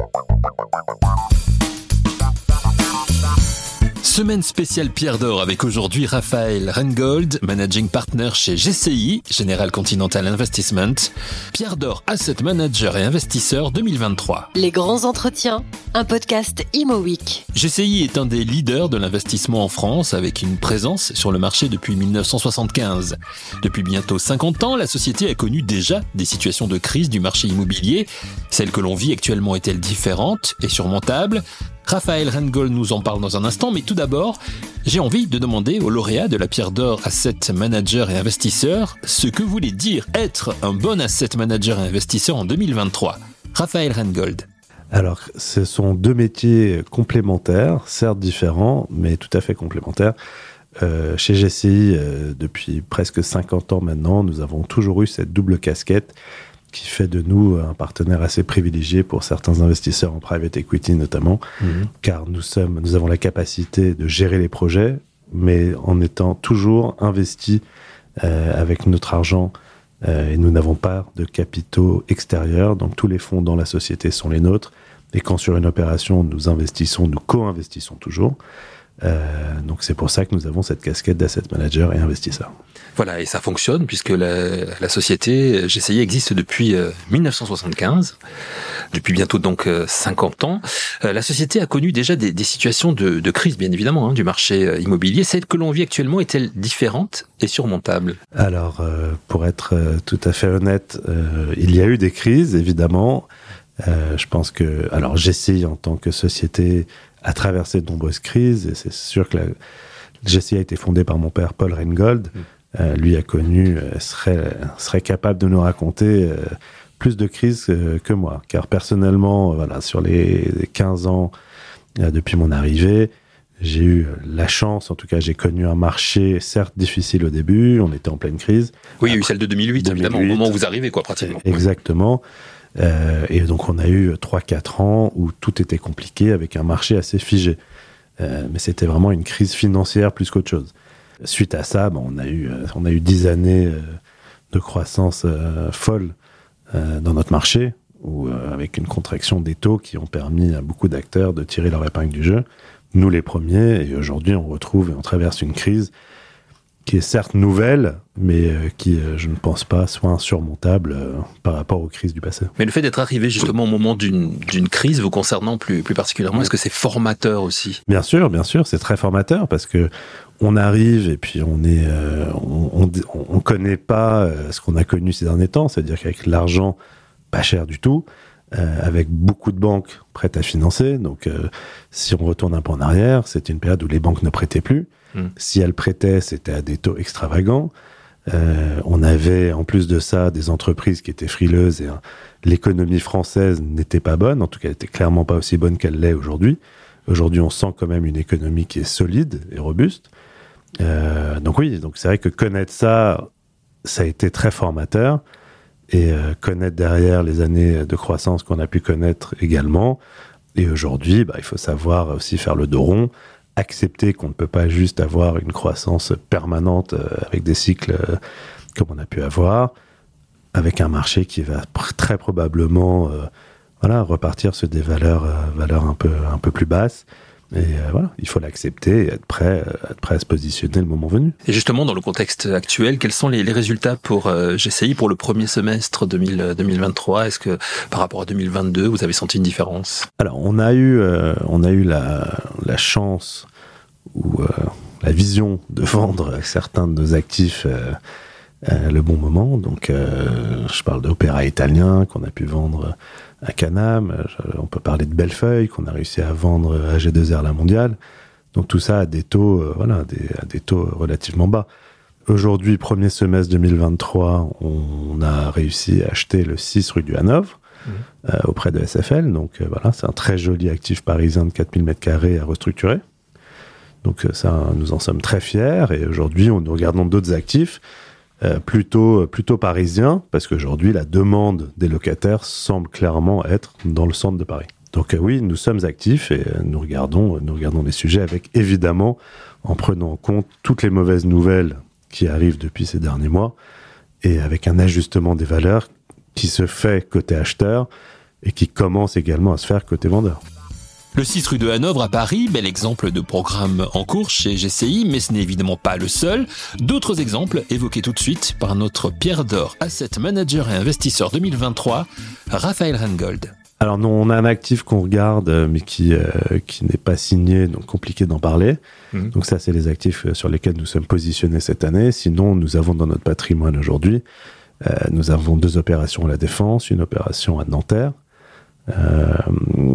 Bye-bye. Semaine spéciale Pierre d'Or avec aujourd'hui Raphaël Rengold, managing partner chez GCI, General Continental Investment. Pierre d'Or, asset manager et investisseur 2023. Les grands entretiens, un podcast Imo Week. GCI est un des leaders de l'investissement en France avec une présence sur le marché depuis 1975. Depuis bientôt 50 ans, la société a connu déjà des situations de crise du marché immobilier. Celle que l'on vit actuellement est-elle différente et surmontable? Raphaël Rengold nous en parle dans un instant, mais tout d'abord, j'ai envie de demander au lauréat de la Pierre d'Or Asset Manager et Investisseur ce que voulait dire être un bon Asset Manager et Investisseur en 2023. Raphaël Rengold. Alors, ce sont deux métiers complémentaires, certes différents, mais tout à fait complémentaires. Euh, chez GCI, euh, depuis presque 50 ans maintenant, nous avons toujours eu cette double casquette qui fait de nous un partenaire assez privilégié pour certains investisseurs en private equity notamment, mhm. car nous sommes, nous avons la capacité de gérer les projets, mais en étant toujours investis euh, avec notre argent euh, et nous n'avons pas de capitaux extérieurs, donc tous les fonds dans la société sont les nôtres. Et quand sur une opération nous investissons, nous co-investissons toujours. Euh, donc c'est pour ça que nous avons cette casquette d'asset manager et investisseur. Voilà, et ça fonctionne puisque la, la société GCI existe depuis 1975, euh, depuis bientôt donc 50 euh, ans. la société a connu déjà des, des situations de, de, crise, bien évidemment, hein, du marché immobilier. Celle que l'on vit actuellement est-elle différente et surmontable? Alors, pour être tout à fait honnête, il y a eu des crises, évidemment. Je pense que, alors GCI en tant que société a traversé de nombreuses crises et c'est sûr que la GCI a été fondée par mon père Paul Reingold. Mm. Euh, lui a connu, euh, serait, serait capable de nous raconter euh, plus de crises que moi. Car personnellement, voilà, sur les 15 ans depuis mon arrivée, j'ai eu la chance, en tout cas, j'ai connu un marché certes difficile au début, on était en pleine crise. Oui, il y a eu celle de 2008, évidemment, au moment où vous arrivez, quoi, pratiquement. Exactement. Euh, et donc on a eu 3-4 ans où tout était compliqué avec un marché assez figé. Euh, mais c'était vraiment une crise financière plus qu'autre chose. Suite à ça, on, a eu, euh, on a eu 10 années de croissance folle dans notre marché, où, avec une contraction des taux qui ont permis à beaucoup d'acteurs de tirer leur épingle du jeu. Nous les premiers, et aujourd'hui on retrouve et on traverse une crise qui est certes nouvelle, mais euh, qui, euh, je ne pense pas, soit insurmontable euh, par rapport aux crises du passé. Mais le fait d'être arrivé justement au moment d'une crise vous concernant plus, plus particulièrement, est-ce que c'est formateur aussi? Bien sûr, bien sûr, c'est très formateur parce que on arrive et puis on est, on, on, connaît pas ce qu'on a connu ces derniers temps, c'est-à-dire qu'avec l'argent pas cher du tout, avec beaucoup de banques prêtes à financer. Donc, si on retourne un peu en arrière, c'était une période où les banques ne prêtaient plus. Hmm. Si elles prêtaient, c'était à des taux extravagants. Euh, on avait en plus de ça des entreprises qui étaient frileuses et hein, l'économie française n'était pas bonne, en tout cas elle était clairement pas aussi bonne qu'elle l'est aujourd'hui. Aujourd'hui on sent quand même une économie qui est solide et robuste. Euh, donc oui, donc c'est vrai que connaître ça, ça a été très formateur et euh, connaître derrière les années de croissance qu'on a pu connaître également. Et aujourd'hui, bah, il faut savoir aussi faire le dos rond, accepter qu'on ne peut pas juste avoir une croissance permanente euh, avec des cycles euh, comme on a pu avoir, avec un marché qui va très probablement voilà, repartir sur des valeurs, valeurs un, peu, un peu plus basses. Et voilà, il faut l'accepter et être prêt, être prêt à se positionner le moment venu. Et justement, dans le contexte actuel, quels sont les, résultats pour GCI pour le premier semestre 2023 Est-ce que par rapport à 2022, vous avez senti une différence? Alors, on a eu, on a eu la, la chance ou euh, la vision de vendre certains de nos actifs euh, le bon moment. Donc, euh, je parle d'opéra italien qu'on a pu vendre à Canam. On peut parler de Bellefeuille qu'on a réussi à vendre à G2R La Mondiale. Donc tout ça à des taux, voilà, des, à des taux relativement bas. Aujourd'hui, premier semestre 2023, on a réussi à acheter le 6 rue du Hanovre mmh. auprès de SFL. Donc voilà, c'est un très joli actif parisien de 4000 m2 à restructurer. Donc euh, ça, nous en sommes très fiers. Et aujourd'hui, nous regardons d'autres actifs euh, plutôt plutôt parisiens, parce qu'aujourd'hui, la demande des locataires semble clairement être dans le centre de Paris. Donc euh, oui, nous sommes actifs et nous regardons nous regardons les sujets avec évidemment en prenant en compte toutes les mauvaises nouvelles qui arrivent depuis ces derniers mois et avec un ajustement des valeurs qui se fait côté acheteur et qui commence également à se faire côté vendeur. Le 6 rue de Hanovre à Paris, bel exemple de programme en cours chez GCI, mais ce n'est évidemment pas le seul. D'autres exemples évoqués tout de suite par notre Pierre d'Or Asset Manager et Investisseur 2023, Raphaël Rengold. Alors non, on a un actif qu'on regarde, euh, mais qui, euh, qui n'est pas signé, donc compliqué d'en parler. Mhm. Donc ça, c'est les actifs euh, sur lesquels nous sommes positionnés cette année. Sinon, nous avons dans notre patrimoine aujourd'hui, nous avons deux opérations à la Défense, une opération à Nanterre, euh,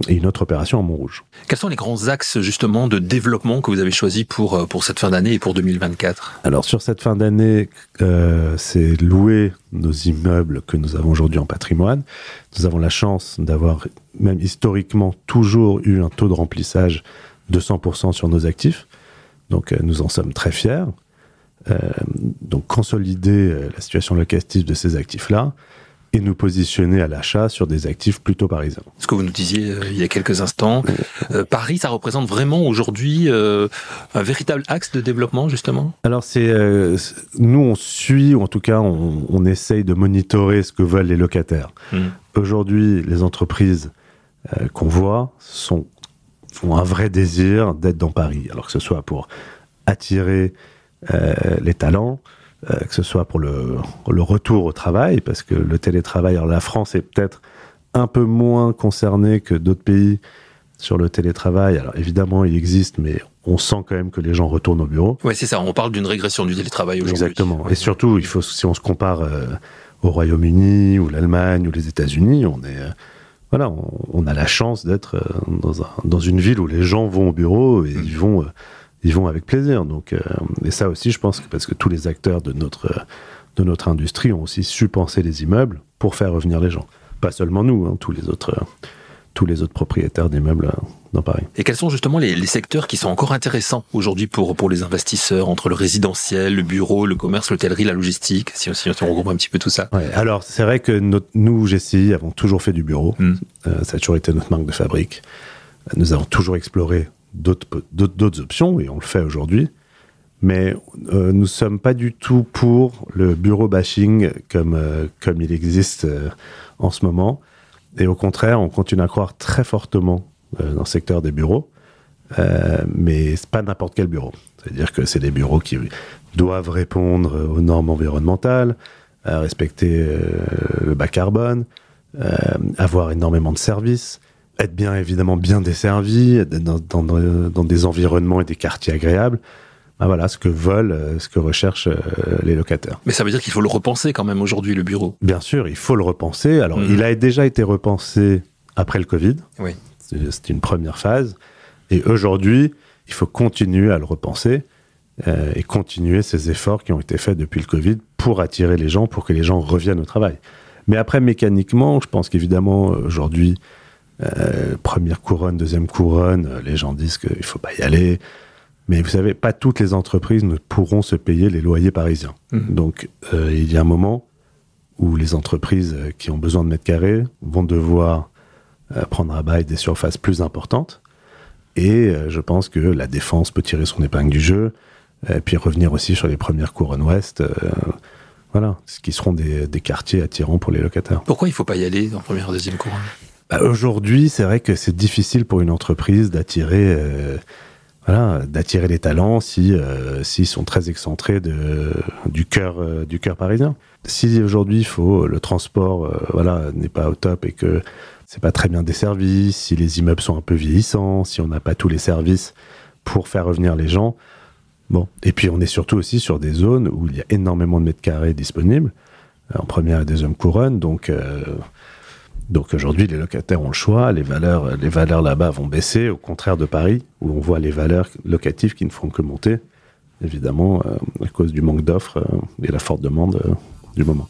et une autre opération à Montrouge. Quels sont les grands axes justement de développement que vous avez choisi pour, euh, pour cette fin d'année et pour 2024 Alors sur cette fin d'année, euh, c'est louer nos immeubles que nous avons aujourd'hui en patrimoine. Nous avons la chance d'avoir même historiquement toujours eu un taux de remplissage de 100% sur nos actifs. Donc nous en sommes très fiers. donc consolider la situation locative de ces actifs-là, et nous positionner à l'achat sur des actifs plutôt parisiens. Ce que vous nous disiez euh, il y a quelques instants, euh, Paris, ça représente vraiment aujourd'hui euh, un véritable axe de développement, justement? Alors, c'est nous, on suit, ou en tout cas, on, on, essaye de monitorer ce que veulent les locataires. Hmm. Aujourd'hui, les entreprises qu'on voit sont, ont un vrai désir d'être dans Paris, alors que ce soit pour attirer les talents, que ce soit pour le, le, retour au travail, parce que le télétravail, alors la France est peut-être un peu moins concernée que d'autres pays sur le télétravail. Alors évidemment, il existe, mais on sent quand même que les gens retournent au bureau. Oui, c'est ça. On parle d'une régression du télétravail aujourd'hui. Exactement. Et surtout, il faut, si on se compare euh, au Royaume-Uni ou l'Allemagne ou les États-Unis, on est, euh, voilà, on, a la chance d'être dans, un, dans, une ville où les gens vont au bureau et mmh. ils vont ils vont avec plaisir. Donc, euh, et ça aussi, je pense que parce que tous les acteurs de notre, de notre industrie ont aussi su penser les immeubles pour faire revenir les gens. Pas seulement nous, hein, tous les autres. tous les autres propriétaires d'immeubles euh, dans Paris. Et quels sont justement les, secteurs qui sont encore intéressants aujourd'hui pour, pour les investisseurs, entre le résidentiel, le bureau, le commerce, l'hôtellerie, la logistique, si, si, on regroupe un petit peu tout ça? Ouais, Alors, c'est vrai que notre, nous, GCI, avons toujours fait du bureau. Hmm. Euh, ça a toujours été notre marque de fabrique. Nous avons toujours exploré d'autres options, et on le fait aujourd'hui. Mais euh, nous ne sommes pas du tout pour le bureau bashing comme, euh, comme il existe euh, en ce moment. Et au contraire, on continue à croire très fortement dans le secteur des bureaux. mais c'est pas n'importe quel bureau. C'est-à-dire que c'est des bureaux qui doivent répondre aux normes environnementales, respecter le bas carbone, avoir énormément de services, être bien évidemment bien desservi, dans, dans, dans, des environnements et des quartiers agréables. Ben voilà ce que veulent, euh, ce que recherchent euh, les locataires. Mais ça veut dire qu'il faut le repenser quand même aujourd'hui, le bureau. Bien sûr, il faut le repenser. Alors, mmh. il a déjà été repensé après le Covid. Oui. C'était une première phase. Et aujourd'hui, il faut continuer à le repenser euh, et continuer ces efforts qui ont été faits depuis le Covid pour attirer les gens, pour que les gens reviennent au travail. Mais après, mécaniquement, je pense qu'évidemment, aujourd'hui, euh, première couronne, deuxième couronne, euh, les gens disent qu'il ne faut pas y aller. Mais vous savez, pas toutes les entreprises ne pourront se payer les loyers parisiens. Mmh. Donc, euh, il y a un moment où les entreprises qui ont besoin de mètres carrés vont devoir prendre à bail des surfaces plus importantes. Et je pense que la défense peut tirer son épingle du jeu, et puis revenir aussi sur les premières couronnes ouest. voilà, ce qui seront des, des quartiers attirants pour les locataires. Pourquoi il ne faut pas y aller en première, deuxième couronne? Bah, aujourd'hui, c'est vrai que c'est difficile pour une entreprise d'attirer, euh, voilà, d'attirer les talents si euh, s'ils sont très excentrés de, du cœur euh, du cœur parisien. Si aujourd'hui, le transport, voilà, n'est pas au top et que c'est pas très bien desservi, si les immeubles sont un peu vieillissants, si on n'a pas tous les services pour faire revenir les gens. Bon, et puis on est surtout aussi sur des zones où il y a énormément de mètres carrés disponibles en première et deuxième couronne, donc donc aujourd'hui, les locataires ont le choix, les valeurs, les valeurs là-bas vont baisser, au contraire de Paris, où on voit les valeurs locatives qui ne font que monter, évidemment, euh, à cause du manque d'offres euh, et la forte demande euh, du moment.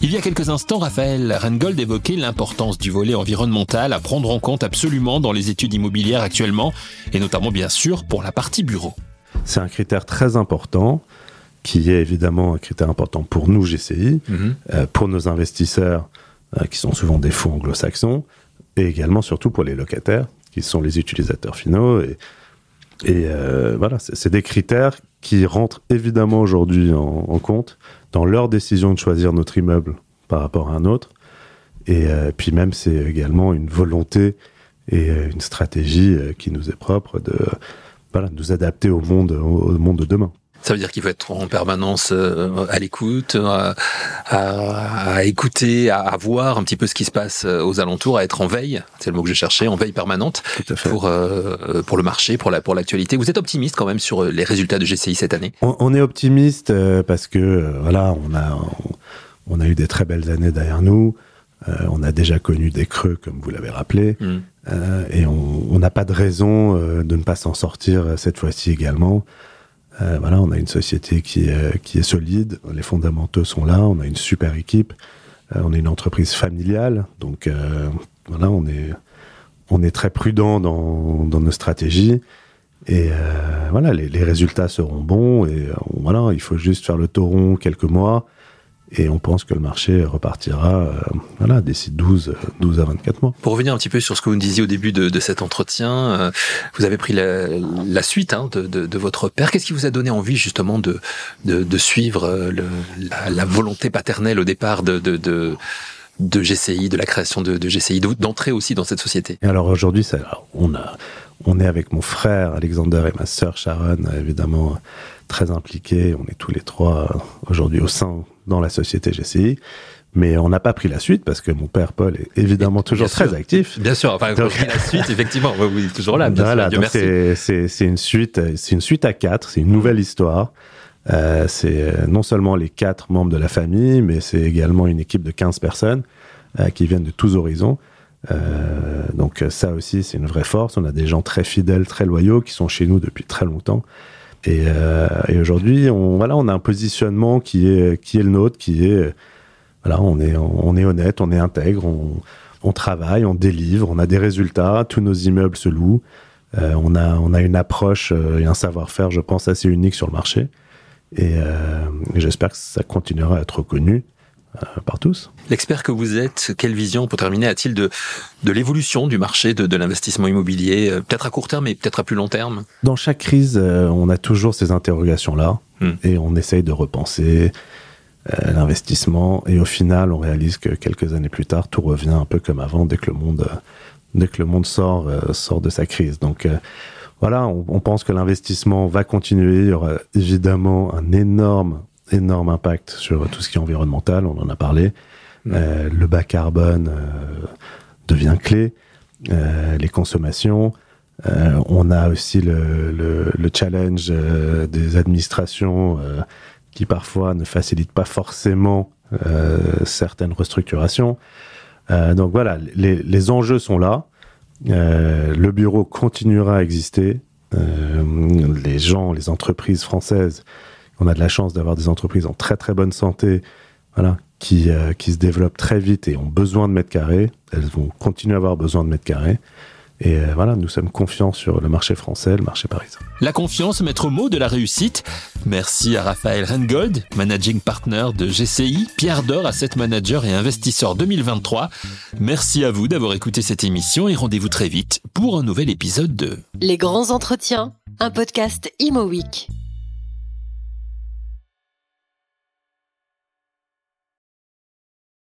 Il y a quelques instants, Raphaël Rengold évoquait l'importance du volet environnemental à prendre en compte absolument dans les études immobilières actuellement, et notamment bien sûr pour la partie bureau. C'est un critère très important, qui est évidemment un critère important pour nous, GCI, mhm. pour nos investisseurs euh, qui sont souvent des fonds anglo-saxons, et également surtout pour les locataires, qui sont les utilisateurs finaux. Et, et euh, voilà, c'est des critères qui rentrent évidemment aujourd'hui en, compte dans leur décision de choisir notre immeuble par rapport à un autre. Et puis même, c'est également une volonté et une stratégie qui nous est propre de voilà, nous adapter au monde, au monde de demain. Ça veut dire qu'il faut être en permanence euh, à l'écoute, à, à, écouter, à, voir un petit peu ce qui se passe euh, aux alentours, à être en veille. C'est le mot que je cherchais, en veille permanente pour euh, pour le marché, pour la pour l'actualité. Vous êtes optimiste quand même sur les résultats de GCI cette année? On, est optimiste parce que voilà, on a on a eu des très belles années derrière nous. on a déjà connu des creux, comme vous l'avez rappelé, mmh. et on n'a pas de raison de ne pas s'en sortir cette fois-ci également. Euh, voilà, on a une société qui est, qui est solide, les fondamentaux sont là, on a une super équipe, euh, on est une entreprise familiale, donc euh, voilà, on est, on est très prudent dans, dans nos stratégies. Et voilà, les, les, résultats seront bons. Et voilà, il faut juste faire le tauron quelques mois et on pense que le marché repartira euh, voilà, d'ici 12, 12 à 24 mois. Pour revenir un petit peu sur ce que vous nous disiez au début de, de cet entretien, euh, vous avez pris la, la suite hein, de, de, de, votre père. Qu'est-ce qui vous a donné envie justement de, de, suivre euh, le, la, la, volonté paternelle au départ de, de, de de GCI, de la création de, de GCI, d'entrer aussi dans cette société? alors aujourd'hui, on a, on est avec mon frère Alexander et ma sœur Sharon, évidemment très impliqués. On est tous les trois aujourd'hui au sein dans la société GCI. Mais on n'a pas pris la suite parce que mon père Paul est évidemment toujours très actif. Bien sûr, enfin, donc, la suite, effectivement, êtes toujours là. Bien voilà, c'est une suite, c'est une suite à quatre, c'est une nouvelle histoire. Euh, c'est euh, non seulement les quatre membres de la famille, mais c'est également une équipe de 15 personnes euh, qui viennent de tous horizons. Euh, donc ça aussi, c'est une vraie force. On a des gens très fidèles, très loyaux, qui sont chez nous depuis très longtemps. Et, euh, et aujourd'hui, on, voilà, on a un positionnement qui est, qui est le nôtre, qui est, voilà, on est, on est honnête, on est intègre, on, on travaille, on délivre, on a des résultats, tous nos immeubles se louent. Euh, on, a, on a une approche euh, et un savoir-faire, je pense, assez unique sur le marché. Et, euh, j'espère que ça continuera à être reconnu. Euh, par tous. L'expert que vous êtes, quelle vision, pour terminer, a-t-il de, de l'évolution du marché de, de l'investissement immobilier, euh, peut-être à court terme et peut-être à plus long terme? Dans chaque crise, euh, on a toujours ces interrogations-là hmm. et on essaye de repenser l'investissement et au final, on réalise que quelques années plus tard, tout revient un peu comme avant dès que le monde, dès que le monde sort, sort de sa crise. Donc voilà, on, on pense que l'investissement va continuer. Il y aura évidemment un énorme énorme impact sur tout ce qui est environnemental, on en a parlé. Euh, le bas carbone euh, devient clé, euh, les consommations. on a aussi le, le, challenge des administrations qui parfois ne facilitent pas forcément certaines restructurations. donc voilà, les, les, enjeux sont là. le bureau continuera à exister. les gens, les entreprises françaises on a de la chance d'avoir des entreprises en très très bonne santé, voilà, qui, euh, qui se développent très vite et ont besoin de mètres carrés. Elles vont continuer à avoir besoin de mètres carrés. Et euh, voilà, nous sommes confiants sur le marché français, le marché parisien. La confiance, maître mot de la réussite. Merci à Raphaël Rengold, managing partner de GCI, Pierre Dor, asset manager et investisseur 2023. Merci à vous d'avoir écouté cette émission et rendez-vous très vite pour un nouvel épisode de Les grands entretiens, un podcast Imo Week.